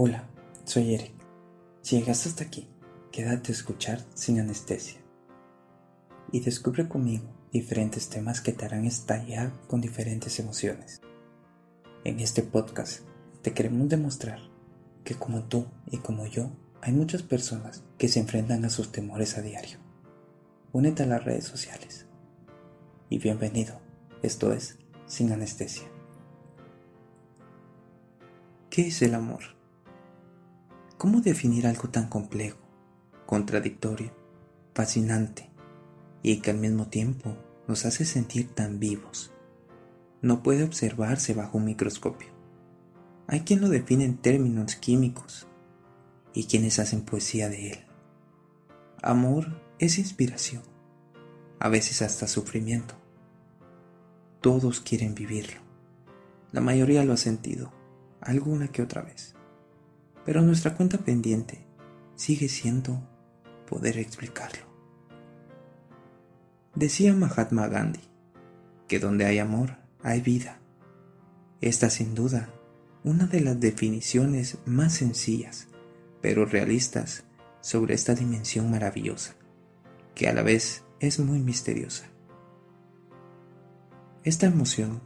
Hola, soy Eric. Si llegaste hasta aquí, quédate a escuchar sin anestesia. Y descubre conmigo diferentes temas que te harán estallar con diferentes emociones. En este podcast te queremos demostrar que como tú y como yo, hay muchas personas que se enfrentan a sus temores a diario. Únete a las redes sociales. Y bienvenido, esto es Sin Anestesia. ¿Qué es el amor? ¿Cómo definir algo tan complejo, contradictorio, fascinante y que al mismo tiempo nos hace sentir tan vivos? No puede observarse bajo un microscopio. Hay quien lo define en términos químicos y quienes hacen poesía de él. Amor es inspiración, a veces hasta sufrimiento. Todos quieren vivirlo. La mayoría lo ha sentido alguna que otra vez. Pero nuestra cuenta pendiente sigue siendo poder explicarlo. Decía Mahatma Gandhi que donde hay amor hay vida. Esta sin duda una de las definiciones más sencillas pero realistas sobre esta dimensión maravillosa, que a la vez es muy misteriosa. Esta emoción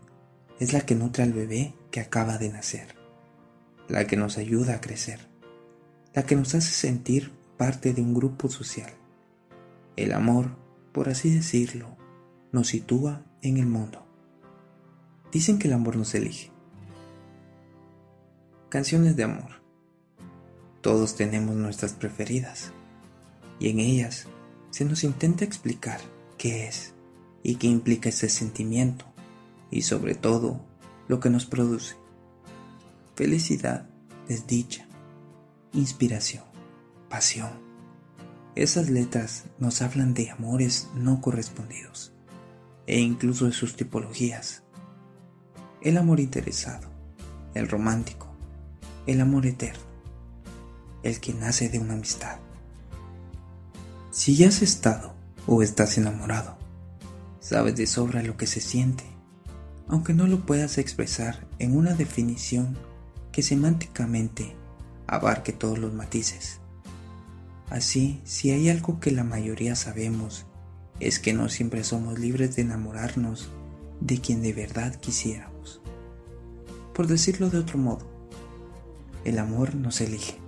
es la que nutre al bebé que acaba de nacer la que nos ayuda a crecer, la que nos hace sentir parte de un grupo social. El amor, por así decirlo, nos sitúa en el mundo. Dicen que el amor nos elige. Canciones de amor. Todos tenemos nuestras preferidas y en ellas se nos intenta explicar qué es y qué implica ese sentimiento y sobre todo lo que nos produce felicidad, desdicha, inspiración, pasión. Esas letras nos hablan de amores no correspondidos e incluso de sus tipologías. El amor interesado, el romántico, el amor eterno, el que nace de una amistad. Si ya has estado o estás enamorado, sabes de sobra lo que se siente, aunque no lo puedas expresar en una definición que semánticamente abarque todos los matices. Así, si hay algo que la mayoría sabemos, es que no siempre somos libres de enamorarnos de quien de verdad quisiéramos. Por decirlo de otro modo, el amor nos elige.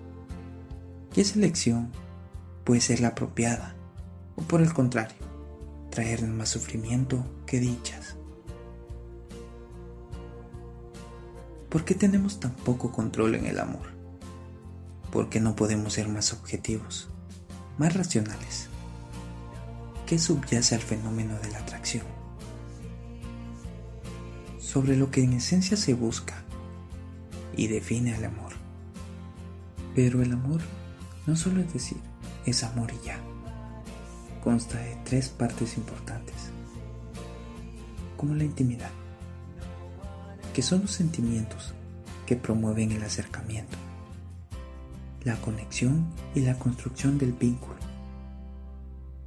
Y esa elección puede ser la apropiada, o por el contrario, traernos más sufrimiento que dichas. ¿Por qué tenemos tan poco control en el amor? ¿Por qué no podemos ser más objetivos, más racionales? ¿Qué subyace al fenómeno de la atracción? Sobre lo que en esencia se busca y define al amor. Pero el amor no solo es decir, es amor y ya. Consta de tres partes importantes, como la intimidad, que son los sentimientos que promueven el acercamiento, la conexión y la construcción del vínculo.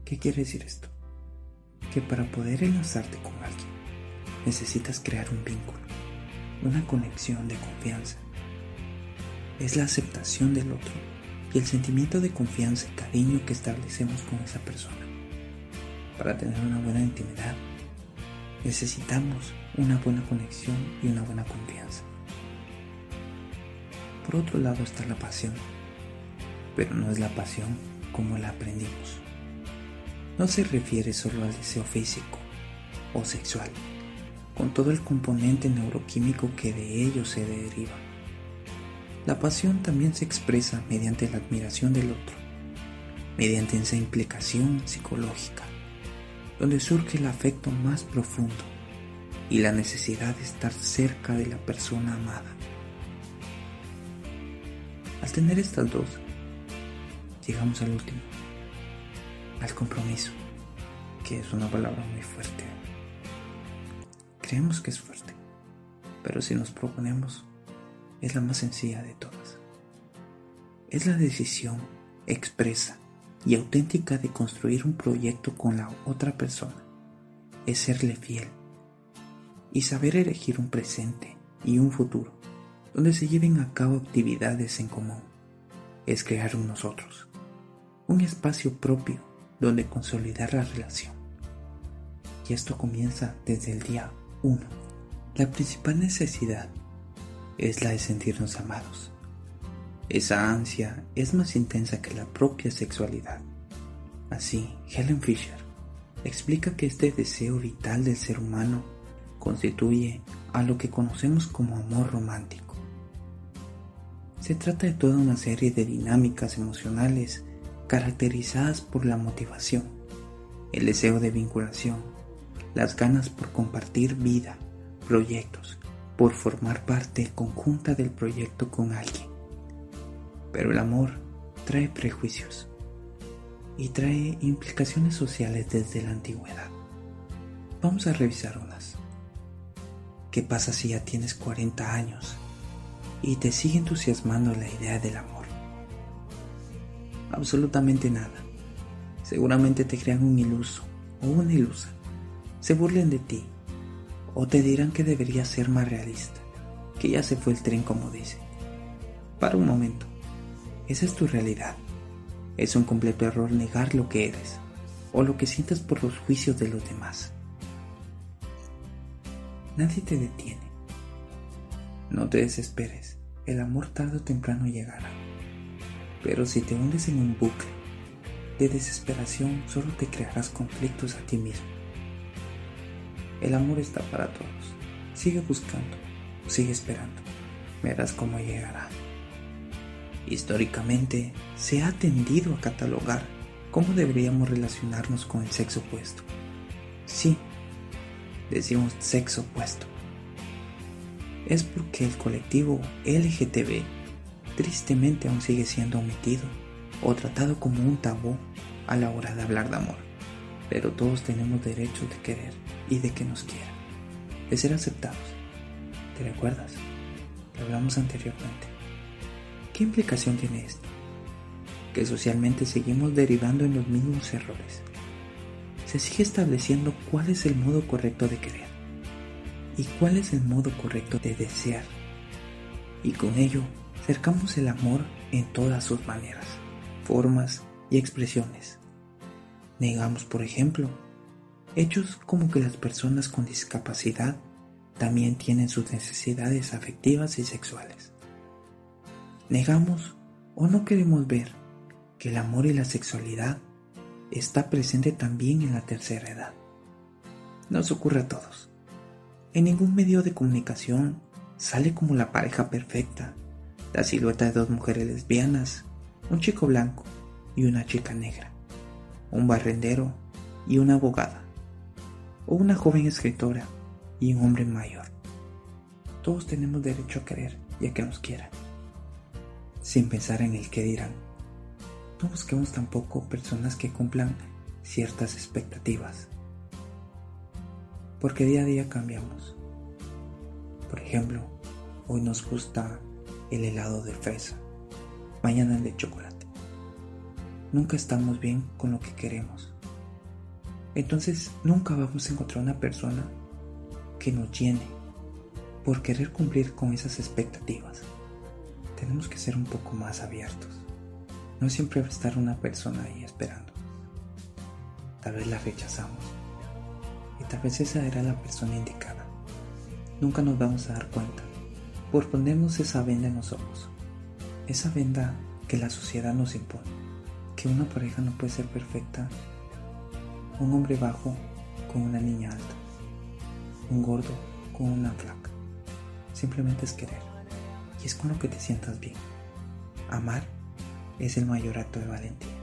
¿Qué quiere decir esto? Que para poder enlazarte con alguien necesitas crear un vínculo, una conexión de confianza. Es la aceptación del otro y el sentimiento de confianza y cariño que establecemos con esa persona. Para tener una buena intimidad necesitamos una buena conexión y una buena confianza. Por otro lado está la pasión, pero no es la pasión como la aprendimos. No se refiere solo al deseo físico o sexual, con todo el componente neuroquímico que de ello se deriva. La pasión también se expresa mediante la admiración del otro, mediante esa implicación psicológica, donde surge el afecto más profundo y la necesidad de estar cerca de la persona amada. Al tener estas dos, llegamos al último, al compromiso, que es una palabra muy fuerte. Creemos que es fuerte, pero si nos proponemos, es la más sencilla de todas. Es la decisión expresa y auténtica de construir un proyecto con la otra persona. Es serle fiel y saber elegir un presente y un futuro donde se lleven a cabo actividades en común. Es crear un nosotros, un espacio propio donde consolidar la relación. Y esto comienza desde el día 1. La principal necesidad es la de sentirnos amados. Esa ansia es más intensa que la propia sexualidad. Así, Helen Fisher explica que este deseo vital del ser humano constituye a lo que conocemos como amor romántico. Se trata de toda una serie de dinámicas emocionales caracterizadas por la motivación, el deseo de vinculación, las ganas por compartir vida, proyectos, por formar parte conjunta del proyecto con alguien. Pero el amor trae prejuicios y trae implicaciones sociales desde la antigüedad. Vamos a revisar unas. ¿Qué pasa si ya tienes 40 años y te sigue entusiasmando la idea del amor? Absolutamente nada. Seguramente te crean un iluso o una ilusa. Se burlen de ti o te dirán que deberías ser más realista, que ya se fue el tren como dice. Para un momento, esa es tu realidad. Es un completo error negar lo que eres o lo que sientas por los juicios de los demás. Nadie te detiene. No te desesperes, el amor tarde o temprano llegará. Pero si te hundes en un bucle de desesperación, solo te crearás conflictos a ti mismo. El amor está para todos. Sigue buscando, sigue esperando. Verás cómo llegará. Históricamente se ha tendido a catalogar cómo deberíamos relacionarnos con el sexo opuesto. Sí, decimos sexo opuesto. Es porque el colectivo LGTB tristemente aún sigue siendo omitido o tratado como un tabú a la hora de hablar de amor. Pero todos tenemos derecho de querer y de que nos quieran, de ser aceptados. ¿Te recuerdas? Lo hablamos anteriormente. ¿Qué implicación tiene esto? Que socialmente seguimos derivando en los mismos errores. Se sigue estableciendo cuál es el modo correcto de querer y cuál es el modo correcto de desear. Y con ello cercamos el amor en todas sus maneras, formas y expresiones. Negamos, por ejemplo, hechos como que las personas con discapacidad también tienen sus necesidades afectivas y sexuales. Negamos o no queremos ver que el amor y la sexualidad está presente también en la tercera edad. Nos ocurre a todos. En ningún medio de comunicación sale como la pareja perfecta, la silueta de dos mujeres lesbianas, un chico blanco y una chica negra, un barrendero y una abogada, o una joven escritora y un hombre mayor. Todos tenemos derecho a querer y a que nos quieran sin pensar en el que dirán. No busquemos tampoco personas que cumplan ciertas expectativas, porque día a día cambiamos. Por ejemplo, hoy nos gusta el helado de fresa, mañana el de chocolate. Nunca estamos bien con lo que queremos. Entonces nunca vamos a encontrar una persona que nos llene por querer cumplir con esas expectativas tenemos que ser un poco más abiertos. No siempre va a estar una persona ahí esperando. Tal vez la rechazamos. Y tal vez esa era la persona indicada. Nunca nos vamos a dar cuenta por ponernos esa venda en los ojos. Esa venda que la sociedad nos impone. Que una pareja no puede ser perfecta. Un hombre bajo con una niña alta. Un gordo con una flaca. Simplemente es querer y es con lo que te sientas bien. Amar es el mayor acto de valentía.